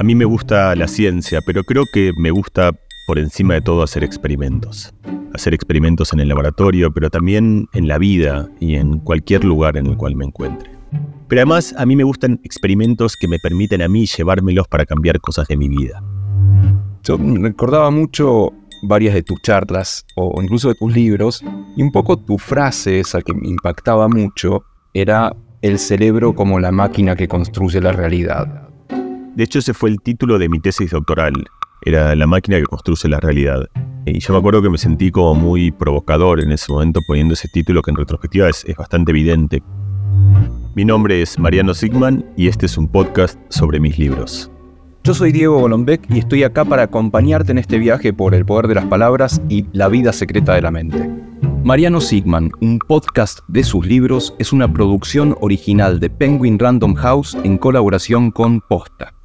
A mí me gusta la ciencia, pero creo que me gusta por encima de todo hacer experimentos. Hacer experimentos en el laboratorio, pero también en la vida y en cualquier lugar en el cual me encuentre. Pero además a mí me gustan experimentos que me permiten a mí llevármelos para cambiar cosas de mi vida. Yo recordaba mucho varias de tus charlas o incluso de tus libros y un poco tu frase, esa que me impactaba mucho, era el cerebro como la máquina que construye la realidad. De hecho, ese fue el título de mi tesis doctoral. Era La máquina que construye la realidad. Y yo me acuerdo que me sentí como muy provocador en ese momento poniendo ese título que en retrospectiva es, es bastante evidente. Mi nombre es Mariano Sigman y este es un podcast sobre mis libros. Yo soy Diego Golombek y estoy acá para acompañarte en este viaje por el poder de las palabras y la vida secreta de la mente. Mariano Sigman, un podcast de sus libros, es una producción original de Penguin Random House en colaboración con Posta.